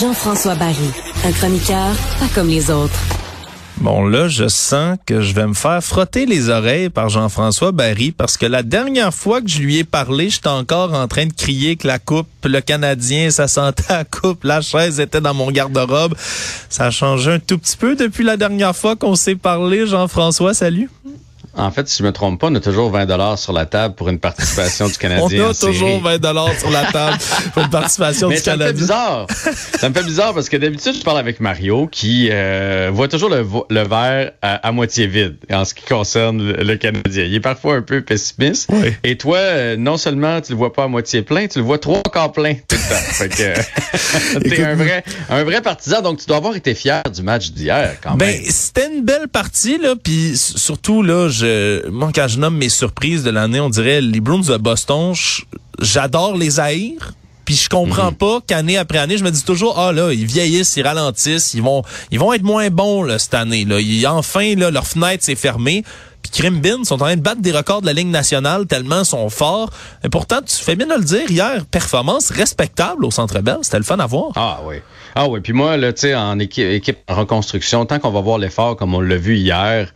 Jean-François Barry, un chroniqueur pas comme les autres. Bon, là, je sens que je vais me faire frotter les oreilles par Jean-François Barry parce que la dernière fois que je lui ai parlé, j'étais encore en train de crier que la coupe, le Canadien, ça sentait la coupe, la chaise était dans mon garde-robe. Ça a changé un tout petit peu depuis la dernière fois qu'on s'est parlé. Jean-François, salut. En fait, si je me trompe pas, on a toujours 20 dollars sur la table pour une participation du Canadien. On a toujours série. 20 dollars sur la table pour une participation Mais du ça me fait Canadien. bizarre. ça me fait bizarre parce que d'habitude, je parle avec Mario qui euh, voit toujours le, verre à, à moitié vide en ce qui concerne le, le Canadien. Il est parfois un peu pessimiste. Oui. Et toi, euh, non seulement tu le vois pas à moitié plein, tu le vois trois quarts plein tout le temps. Fait que t'es un vrai, un vrai partisan. Donc, tu dois avoir été fier du match d'hier quand Ben, même. c'était une belle partie, là, puis surtout, là, je, moi, quand je nomme mes surprises de l'année, on dirait les Bruins de Boston, j'adore les haïr. Puis je comprends pas qu'année après année, je me dis toujours ah là, ils vieillissent, ils ralentissent, ils vont ils vont être moins bons là, cette année là. Ils, enfin là leur fenêtre s'est fermée. Puis Crimbin sont en train de battre des records de la Ligue nationale tellement ils sont forts. Et pourtant, tu fais bien de le dire hier, performance respectable au Centre Bell, c'était le fun à voir. Ah oui. Ah oui. Puis moi, là, tu sais, en équipe, équipe en reconstruction, tant qu'on va voir l'effort comme on l'a vu hier,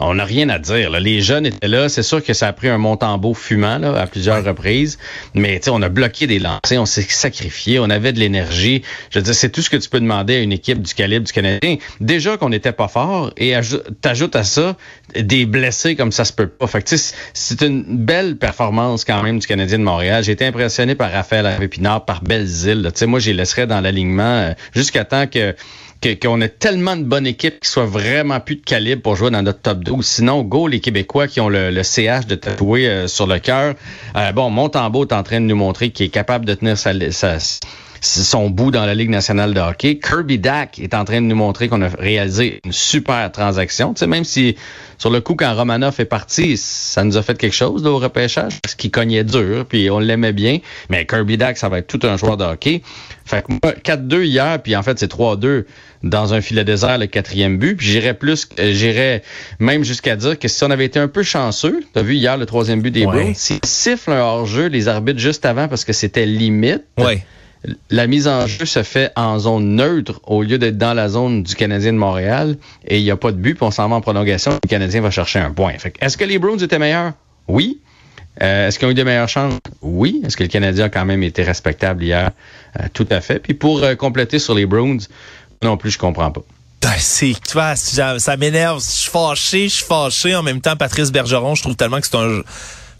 on n'a rien à dire. là. Les jeunes étaient là. C'est sûr que ça a pris un montambeau fumant là, à plusieurs reprises. Mais tu sais, on a bloqué des lancers, on s'est sacrifié, on avait de l'énergie. Je veux dire, c'est tout ce que tu peux demander à une équipe du calibre du Canadien. Déjà qu'on n'était pas fort et ajou- t'ajoutes à ça des blessés comme ça se peut pas. Fait que tu sais, c'est une belle performance quand même du Canadien de Montréal. J'ai été impressionné par Raphaël Harvey-Pinard, par Belzile. là. Tu sais, moi, je les laisserais dans l'alignement euh, jusqu'à temps que- qu'on ait tellement de bonnes équipes qui soient vraiment plus de calibre pour jouer dans notre top 12. Sinon, go, les Québécois qui ont le, le CH de tatouer euh, sur le cœur. Euh, bon, Montembeau est en train de nous montrer qu'il est capable de tenir sa, sa- son bout dans la Ligue nationale de hockey. Kirby Dack est en train de nous montrer qu'on a réalisé une super transaction. Tu sais, même si sur le coup, quand Romanoff est parti, ça nous a fait quelque chose là, au repêchage, parce qu'il cognait dur, puis on l'aimait bien. Mais Kirby Dack, ça va être tout un joueur de hockey. Fait que moi, 4-2 hier, puis en fait, c'est 3-2 dans un filet désert, le quatrième but. Puis j'irais plus, euh, j'irais même jusqu'à dire que si on avait été un peu chanceux, t'as vu hier le troisième but des Ouais. Bruins, s'ils sifflent un hors-jeu, les arbitres juste avant parce que c'était limite, Ouais. La mise en jeu se fait en zone neutre au lieu d'être dans la zone du Canadien de Montréal et il n'y a pas de but, puis on s'en va en prolongation, le Canadien va chercher un point. Est-ce que les Bruins étaient meilleurs? Oui. Euh, Est-ce qu'ils ont eu de meilleures chances? Oui. Est-ce que le Canadien a quand même été respectable hier? Euh, tout à fait. Puis pour euh, compléter sur les Bruins, non plus, je comprends pas. Ben, C'est, tu vois, ça m'énerve. Je suis fâché, je suis fâché. En même temps, Patrice Bergeron, je trouve tellement que c'est un,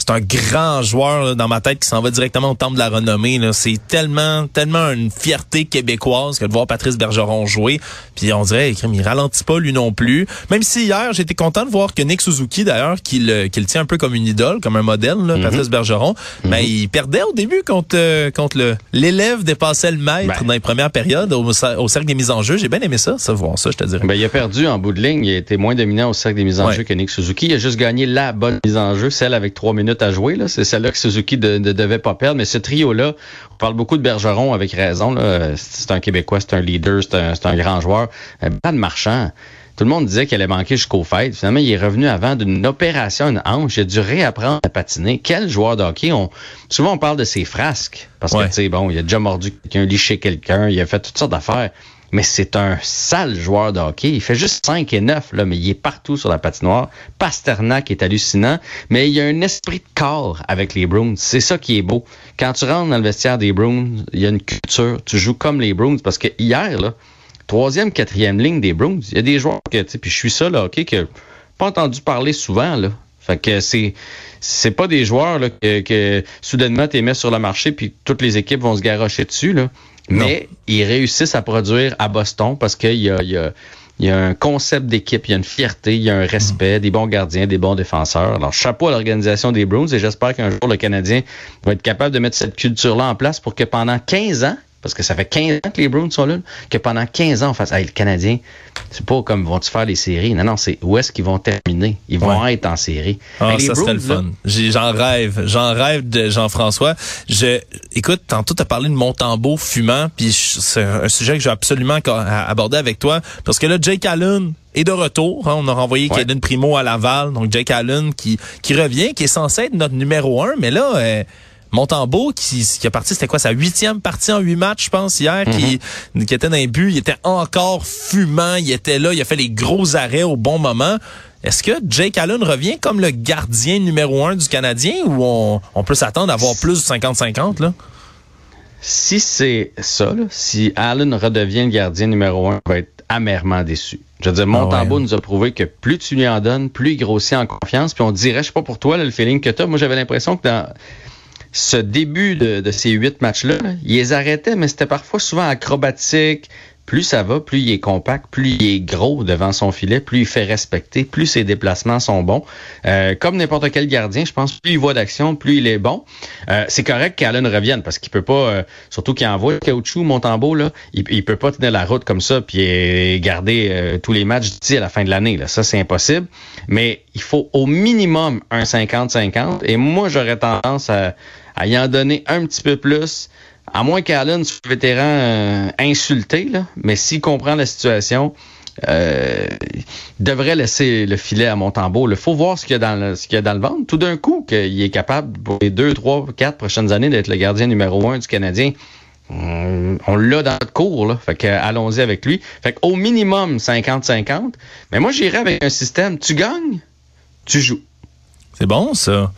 c'est un grand joueur là, dans ma tête qui s'en va directement au temple de la renommée. C'est tellement, tellement une fierté québécoise que de voir Patrice Bergeron jouer. Puis on dirait, il ralentit pas lui non plus. Même si hier, j'étais content de voir que Nick Suzuki, d'ailleurs, qui le, qui le tient un peu comme une idole, comme un modèle, là, Patrice Bergeron, ben, il perdait au début contre, euh, contre le l'élève dépassait le maître Ben. dans les premières périodes au, au cercle des mises en jeu. J'ai bien aimé ça, ça, voir ça, je te dirais. Ben, il a perdu en bout de ligne. Il a été moins dominant au cercle des mises en Ouais. jeu que Nick Suzuki. Il a juste gagné la bonne mise en jeu, celle avec trois minutes à jouer. C'est celle-là que Suzuki ne devait pas perdre. Mais ce trio-là, on parle beaucoup de Bergeron avec raison. là. C'est un Québécois, c'est un leader, c'est un, grand joueur. Euh, Pas de marchand. Tout le monde disait qu'il allait manquer jusqu'au fêtes. Finalement, il est revenu avant d'une opération, une hanche. Il a dû réapprendre à patiner. Quel joueur de hockey? On, souvent, on parle de ses frasques. Parce Ouais. que, tu sais, bon, il a déjà mordu quelqu'un, liché quelqu'un, il a fait toutes sortes d'affaires. Mais c'est un sale joueur de hockey. Il fait juste 5 et 9, là, mais il est partout sur la patinoire. Pasternak est hallucinant, mais il y a un esprit de corps avec les Bruins. C'est ça qui est beau. Quand tu rentres dans le vestiaire des Bruins, il y a une culture. Tu joues comme les Bruins. Parce que hier, là, troisième, quatrième ligne des Bruins, il y a des joueurs que, tu sais, puis je suis ça, là, hockey, que pas entendu parler souvent, là. Fait que c'est c'est pas des joueurs que, que soudainement tu mets sur le marché puis toutes les équipes vont se garrocher dessus là. Mais ils réussissent à produire à Boston parce qu'il y a, y a un concept d'équipe, il y a une fierté, il y a un respect, des bons gardiens, des bons défenseurs. Alors, chapeau à l'organisation des Bruins et j'espère qu'un jour le Canadien va être capable de mettre cette culture-là en place pour que pendant 15 ans, parce que ça fait 15 ans que les Bruins sont là, que pendant 15 ans, on fasse, hey, le Canadien, c'est pas comme vont-tu faire les séries? Non, non, c'est où est-ce qu'ils vont terminer? Ils vont être en série. Ah, ça serait le fun. J'en rêve. J'en rêve de Jean-François. Je, écoute, tantôt, tu as parlé de Montembeau fumant, puis c'est un sujet que j'ai absolument aborder avec toi, parce que là, Jake Allen, est de retour. Hein. on a renvoyé ouais. Primo à Laval, donc Jake Allen qui, qui revient, qui est censé être notre numéro un, mais là, euh, Montembeau qui, qui a parti, c'était quoi sa huitième partie en huit matchs, je pense, hier, qui, mhm. qui était dans les buts, il était encore fumant, il était là, il a fait les gros arrêts au bon moment. Est-ce que Jake Allen revient comme le gardien numéro un du Canadien ou on, on peut s'attendre à avoir plus de 50-50 là? Si c'est ça, là, si Allen redevient le gardien numéro un, on va être amèrement déçu. Je veux dire, Montembeau ah nous a prouvé que plus tu lui en donnes, plus il grossit en confiance. Puis on dirait, je sais pas pour toi, le feeling que tu as. Moi, j'avais l'impression que dans ce début de, ces huit matchs-là, il les arrêtait, mais c'était parfois souvent acrobatique. Plus ça va, plus il est compact, plus il est gros devant son filet, plus il fait respecter, plus ses déplacements sont bons. Euh, comme n'importe quel gardien, je pense, plus il voit d'action, plus il est bon. Euh, c'est correct qu'Allen revienne parce qu'il peut pas, euh, surtout qu'il envoie caoutchouc, Montembeau, là, il, il peut pas tenir la route comme ça puis garder tous les matchs d'ici à la fin de l'année. Là. Ça, c'est impossible. Mais il faut au minimum un 50-50. Et moi, j'aurais tendance à à y en donner un petit peu plus. À moins qu'Allen soit vétéran euh, insulté, là, mais s'il comprend la situation, euh, il devrait laisser le filet à Montembeau. Il faut voir ce qu'il y a dans le, ce qu'il y a dans le ventre. Tout d'un coup, qu'il est capable pour les deux, trois, quatre prochaines années d'être le gardien numéro un du Canadien. On, l'a dans notre cours, là. Fait que allons-y avec lui. Fait qu'au minimum 50-50. Mais moi, j'irais avec un système. Tu gagnes, tu joues. C'est bon, ça.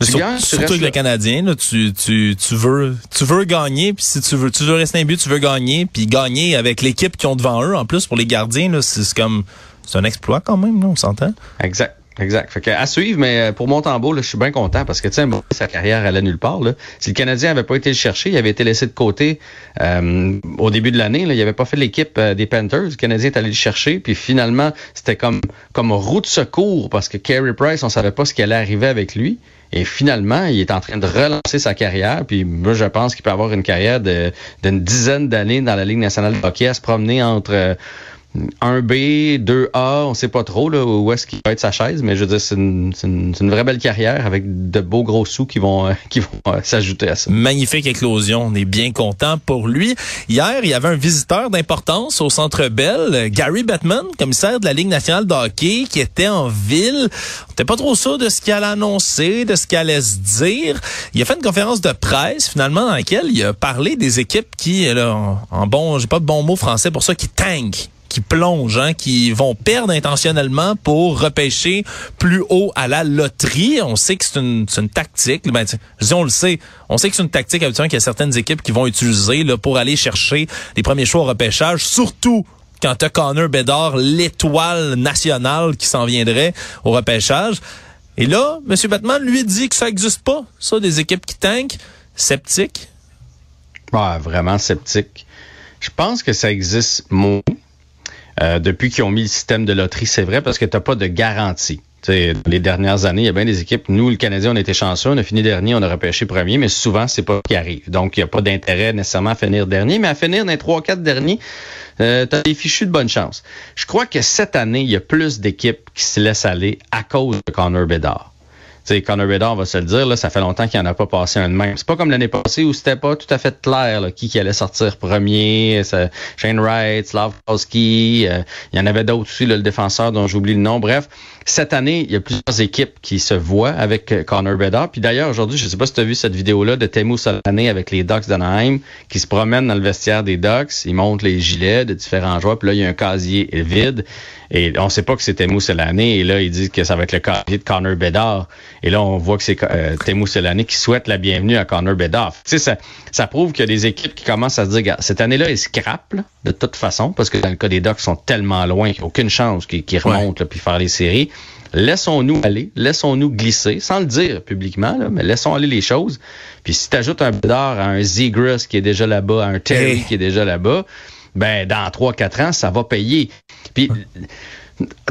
Sur, surtout avec le Canadien, là, tu, tu, tu, veux, tu veux gagner, puis si tu veux, tu veux rester un but, tu veux gagner, puis gagner avec l'équipe qui ont devant eux. En plus, pour les gardiens, c'est comme c'est un exploit quand même, là, on s'entend. Exact. Exact. Fait que, à suivre, mais euh, pour Montembeau, là, je suis bien content parce que, tu sais, sa carrière allait nulle part. Là. Si le Canadien avait pas été le chercher, il avait été laissé de côté euh, au début de l'année. Il avait pas fait l'équipe euh, des Panthers. Le Canadien est allé le chercher. Puis finalement, c'était comme, comme route de secours parce que Carey Price, on savait pas ce qui allait arriver avec lui. Et finalement, il est en train de relancer sa carrière. Puis moi, je pense qu'il peut avoir une carrière d'une dizaine d'années dans la Ligue nationale de hockey à se promener entre 1B, 2A, on sait pas trop là, où est-ce qu'il va être sa chaise, mais je veux dire, c'est une, une, une, vraie belle carrière avec de beaux gros sous qui vont, euh, vont euh, s'ajouter à ça. Magnifique éclosion, on est bien content pour lui. Hier, il y avait un visiteur d'importance au Centre Bell, Gary Bettman, commissaire de la Ligue nationale de hockey, qui était en ville. On n'était pas trop sûr de ce qu'il allait annoncer, de ce qu'il allait se dire. Il a fait une conférence de presse, finalement, dans laquelle il a parlé des équipes qui, là, en bon, j'ai pas de bon mot français pour ça, qui tankent qui plongent, hein, qui vont perdre intentionnellement pour repêcher plus haut à la loterie. On sait que c'est une, une, tactique. Ben, je on le sait. On sait que c'est une tactique habituellement qu'il y a certaines équipes qui vont utiliser là, pour aller chercher les premiers choix au repêchage, surtout quand tu Connor Bedard, l'étoile nationale qui s'en viendrait au repêchage. Et là, M. Batman lui dit que ça n'existe pas, ça, des équipes qui tankent. Sceptique? Ah, vraiment sceptique. Je pense que ça existe moins. Euh, depuis qu'ils ont mis le système de loterie, c'est vrai, parce que tu n'as pas de garantie. Les dernières années, il y a bien des équipes. Nous, le Canadien, on été chanceux, on a fini dernier, on a repêché premier, mais souvent, c'est pas ce qui arrive. Donc, il n'y a pas d'intérêt nécessairement à finir dernier, mais à finir dans les trois, quatre derniers, euh, des fichus de bonne chance. Je crois que cette année, il y a plus d'équipes qui se laissent aller à cause de Connor Bedard sais, Connor Bedard, va se le dire, là, ça fait longtemps qu'il n'y en a pas passé un de même. C'est pas comme l'année passée où c'était pas tout à fait clair là, qui, qui allait sortir premier. Shane Wright, Slavkowski, euh, il y en avait d'autres aussi, le défenseur dont j'oublie le nom. Bref, cette année, il y a plusieurs équipes qui se voient avec euh, Connor Bedard. Puis d'ailleurs, aujourd'hui, je sais pas si tu as vu cette vidéo-là de Temu Solané avec les Ducks d'Anaheim qui se promènent dans le vestiaire des Ducks. Ils montrent les gilets de différents joueurs. Puis là, il y a un casier vide. Et on sait pas que c'est Temu Solané. Et là, il dit que ça va être le casier de Connor Bedard. Et là, on voit que c'est euh, Solané qui souhaite la bienvenue à Connor Bedard. Tu sais, ça, ça prouve qu'il y a des équipes qui commencent à se dire, cette année-là, ils scrapent de toute façon, parce que dans le cas des Ducks, ils sont tellement loin qu'il n'y a aucune chance qu'ils remontent puis faire les séries. Laissons-nous aller, laissons-nous glisser, sans le dire publiquement, mais laissons aller les choses. Puis si tu ajoutes un Bedard à un Zegras qui est déjà là-bas, à un Terry qui est déjà là-bas, ben dans 3-4 ans, ça va payer. Puis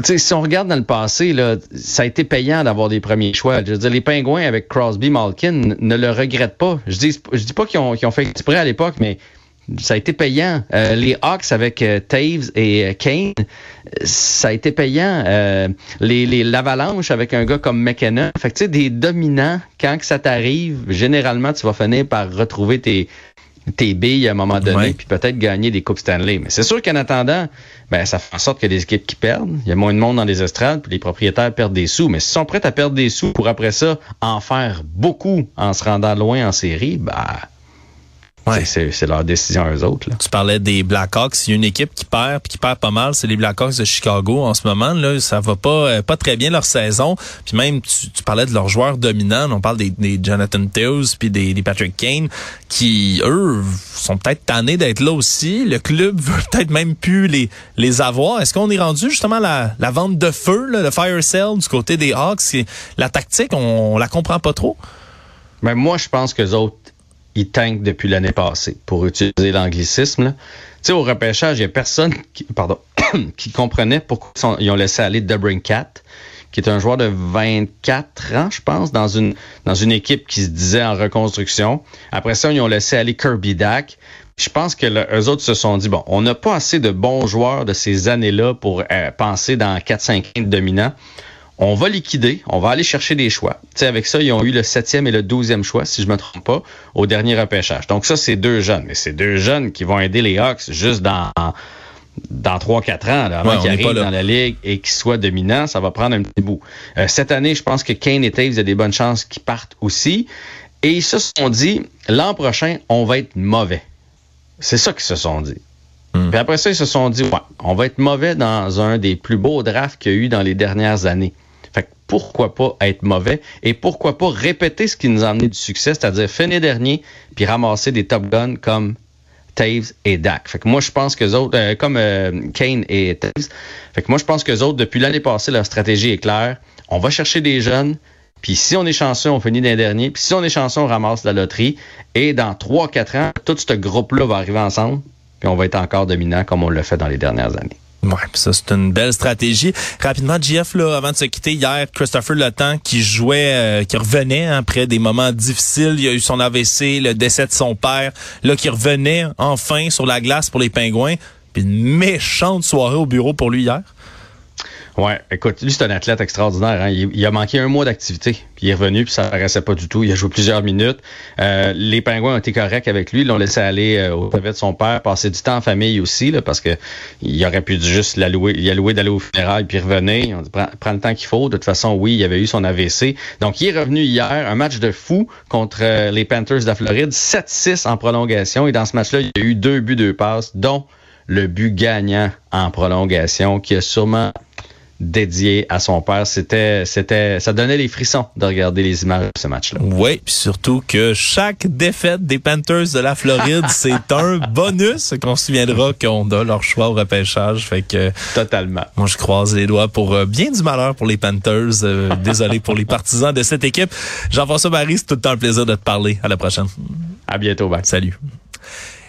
si on regarde dans le passé, là, ça a été payant d'avoir des premiers choix. Je veux dire, les Pingouins avec Crosby, Malkin ne le regrettent pas. Je dis, je dis pas qu'ils ont, ont, fait exprès à l'époque, mais ça a été payant. Euh, les Hawks avec euh, Taves et euh, Kane, ça a été payant. les l'Avalanche avec un gars comme McKenna. Fait des dominants, quand que ça t'arrive, généralement, tu vas finir par retrouver tes, tes billes à un moment donné, puis peut-être gagner des Coupes Stanley. Mais c'est sûr qu'en attendant, ben, ça fait en sorte qu'il y a des équipes qui perdent. Il y a moins de monde dans les estrades, puis les propriétaires perdent des sous. Mais s'ils sont prêts à perdre des sous pour après ça en faire beaucoup en se rendant loin en série, ben, Ouais. C'est leur décision eux autres. Là. Tu parlais des Blackhawks. Il y a une équipe qui perd, puis qui perd pas mal, c'est les Blackhawks de Chicago en ce moment. Là, ça va pas euh, pas très bien leur saison. Puis même, tu, tu, parlais de leurs joueurs dominants. On parle des, des Jonathan Teos puis des, des, Patrick Kane, qui eux sont peut-être tannés d'être là aussi. Le club veut peut-être même plus les les avoir. Est-ce qu'on est rendu justement la, la vente de feu, là, le fire sale du côté des Hawks? La tactique, on, on la comprend pas trop. Mais ben, moi, je pense que les autres ils tankent depuis l'année passée, pour utiliser l'anglicisme. Tu sais, au repêchage, il n'y a personne qui, comprenait pourquoi ils ont laissé aller Cat, qui est un joueur de 24 ans, je pense, dans une, équipe qui se disait en reconstruction. Après ça, ils ont laissé aller Kirby Dack. Je pense que les autres se sont dit, bon, on n'a pas assez de bons joueurs de ces années-là pour euh, penser dans 4-5 ans dominants on va liquider, on va aller chercher des choix. sais, avec ça, ils ont eu le septième et le douzième choix, si je me trompe pas, au dernier repêchage. Donc ça, c'est deux jeunes. Mais c'est deux jeunes qui vont aider les Hawks juste dans dans 3-4 ans, là, avant qu'ils arrivent dans la ligue et qu'ils soient dominants, ça va prendre un petit bout. Euh, cette année, je pense que Kane et Taves, il y a des bonnes chances qu'ils partent aussi. Et ils se sont dit, l'an prochain, on va être mauvais. C'est ça qu'ils se sont dit. Hmm. Puis après ça, ils se sont dit, ouais, on va être mauvais dans un des plus beaux drafts qu'il y a eu dans les dernières années pourquoi pas être mauvais et pourquoi pas répéter ce qui nous a amené du succès, c'est-à-dire finir dernier puis ramasser des top guns comme Taves et Dak. Fait que moi, je pense que autres, euh, comme euh, Kane et Taves, fait que moi, je pense que autres, depuis l'année passée, leur stratégie est claire. On va chercher des jeunes, puis si on est chanceux, on finit d'un dernier, puis si on est chanceux, on ramasse la loterie. Et dans 3-4 ans, tout ce groupe-là va arriver ensemble, puis on va être encore dominant comme on l'a fait dans les dernières années. Ouais, ça c'est une belle stratégie. Rapidement, Jeff, là, avant de se quitter hier, Christopher Letang qui jouait, euh, qui revenait après des moments difficiles. Il a eu son AVC, le décès de son père, là qui revenait enfin sur la glace pour les Pingouins. Puis une méchante soirée au bureau pour lui hier. Ouais, écoute, lui, c'est un athlète extraordinaire. Hein. Il, a manqué un mois d'activité, puis il est revenu, puis ça paraissait pas du tout. Il a joué plusieurs minutes. Euh, les Pingouins ont été corrects avec lui. Ils l'ont laissé aller euh, au de son père, passer du temps en famille aussi, là, parce que il aurait pu juste l'allouer, il d'aller au funérailles, puis revenir. On dit, prends, le temps qu'il faut. De toute façon, oui, il avait eu son AVC. Donc, il est revenu hier, un match de fou contre euh, les Panthers de la Floride, 7-6 en prolongation. Et dans ce match-là, il y a eu deux buts, deux passes, dont le but gagnant en prolongation, qui a sûrement dédié à son père. C'était, c'était, ça donnait les frissons de regarder les images de ce match-là. Oui, puis surtout que chaque défaite des Panthers de la Floride, c'est un bonus qu'on se souviendra qu'on a leur choix au repêchage. Fait que totalement. Moi, je croise les doigts pour euh, bien du malheur pour les Panthers. Euh, désolé pour les partisans de cette équipe. Jean-François Barry, c'est tout le temps un plaisir de te parler. À la prochaine. À bientôt, ben. Salut.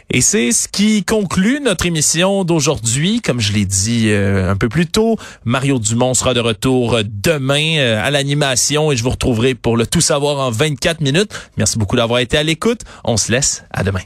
Et c'est ce qui conclut notre émission d'aujourd'hui. Comme je l'ai dit euh, un peu plus tôt, Mario Dumont sera de retour demain euh, à l'animation et je vous retrouverai pour le tout savoir en 24 minutes. Merci beaucoup d'avoir été à l'écoute. On se laisse. À demain.